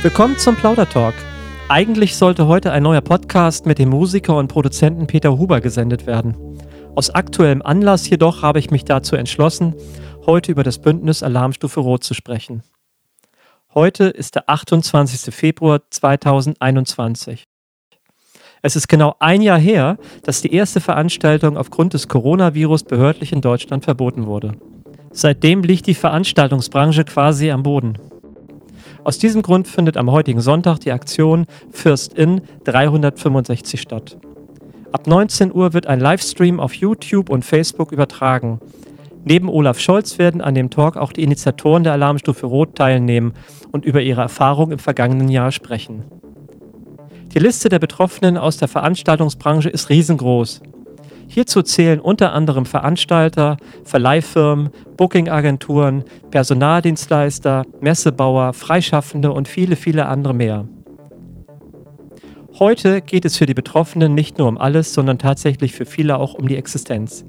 Willkommen zum Plaudertalk. Eigentlich sollte heute ein neuer Podcast mit dem Musiker und Produzenten Peter Huber gesendet werden. Aus aktuellem Anlass jedoch habe ich mich dazu entschlossen, heute über das Bündnis Alarmstufe Rot zu sprechen. Heute ist der 28. Februar 2021. Es ist genau ein Jahr her, dass die erste Veranstaltung aufgrund des Coronavirus behördlich in Deutschland verboten wurde. Seitdem liegt die Veranstaltungsbranche quasi am Boden. Aus diesem Grund findet am heutigen Sonntag die Aktion First In 365 statt. Ab 19 Uhr wird ein Livestream auf YouTube und Facebook übertragen. Neben Olaf Scholz werden an dem Talk auch die Initiatoren der Alarmstufe Rot teilnehmen und über ihre Erfahrung im vergangenen Jahr sprechen. Die Liste der Betroffenen aus der Veranstaltungsbranche ist riesengroß. Hierzu zählen unter anderem Veranstalter, Verleihfirmen, Bookingagenturen, Personaldienstleister, Messebauer, Freischaffende und viele, viele andere mehr. Heute geht es für die Betroffenen nicht nur um alles, sondern tatsächlich für viele auch um die Existenz,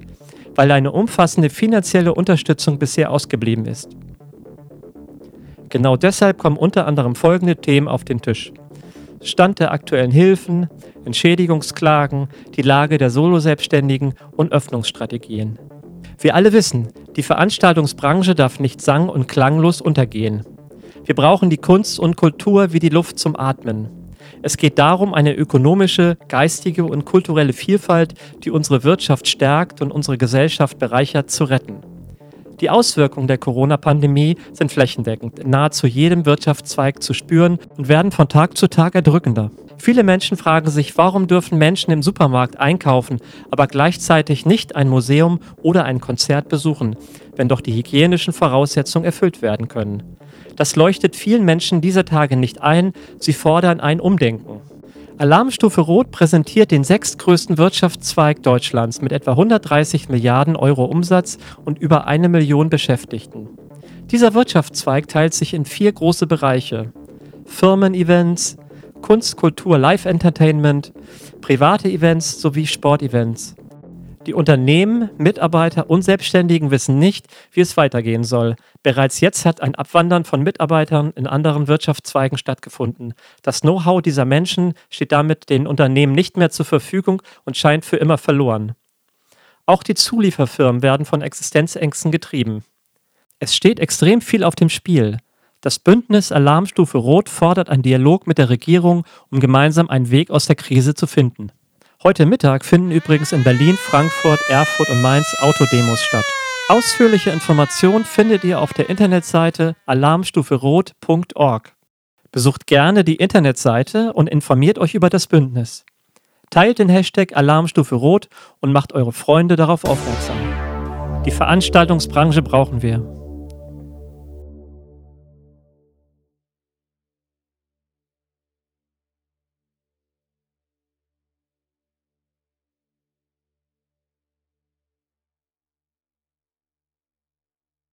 weil eine umfassende finanzielle Unterstützung bisher ausgeblieben ist. Genau deshalb kommen unter anderem folgende Themen auf den Tisch. Stand der aktuellen Hilfen, Entschädigungsklagen, die Lage der Soloselbstständigen und Öffnungsstrategien. Wir alle wissen, die Veranstaltungsbranche darf nicht sang- und klanglos untergehen. Wir brauchen die Kunst und Kultur wie die Luft zum Atmen. Es geht darum, eine ökonomische, geistige und kulturelle Vielfalt, die unsere Wirtschaft stärkt und unsere Gesellschaft bereichert, zu retten. Die Auswirkungen der Corona-Pandemie sind flächendeckend nahezu jedem Wirtschaftszweig zu spüren und werden von Tag zu Tag erdrückender. Viele Menschen fragen sich, warum dürfen Menschen im Supermarkt einkaufen, aber gleichzeitig nicht ein Museum oder ein Konzert besuchen, wenn doch die hygienischen Voraussetzungen erfüllt werden können. Das leuchtet vielen Menschen dieser Tage nicht ein, sie fordern ein Umdenken. Alarmstufe Rot präsentiert den sechstgrößten Wirtschaftszweig Deutschlands mit etwa 130 Milliarden Euro Umsatz und über eine Million Beschäftigten. Dieser Wirtschaftszweig teilt sich in vier große Bereiche. Firmen-Events, Kunst, Kultur, Live-Entertainment, private Events sowie Sportevents. Die Unternehmen, Mitarbeiter und Selbstständigen wissen nicht, wie es weitergehen soll. Bereits jetzt hat ein Abwandern von Mitarbeitern in anderen Wirtschaftszweigen stattgefunden. Das Know-how dieser Menschen steht damit den Unternehmen nicht mehr zur Verfügung und scheint für immer verloren. Auch die Zulieferfirmen werden von Existenzängsten getrieben. Es steht extrem viel auf dem Spiel. Das Bündnis Alarmstufe Rot fordert einen Dialog mit der Regierung, um gemeinsam einen Weg aus der Krise zu finden. Heute Mittag finden übrigens in Berlin, Frankfurt, Erfurt und Mainz Autodemos statt. Ausführliche Informationen findet ihr auf der Internetseite alarmstuferot.org. Besucht gerne die Internetseite und informiert euch über das Bündnis. Teilt den Hashtag Alarmstufe Rot und macht eure Freunde darauf aufmerksam. Die Veranstaltungsbranche brauchen wir.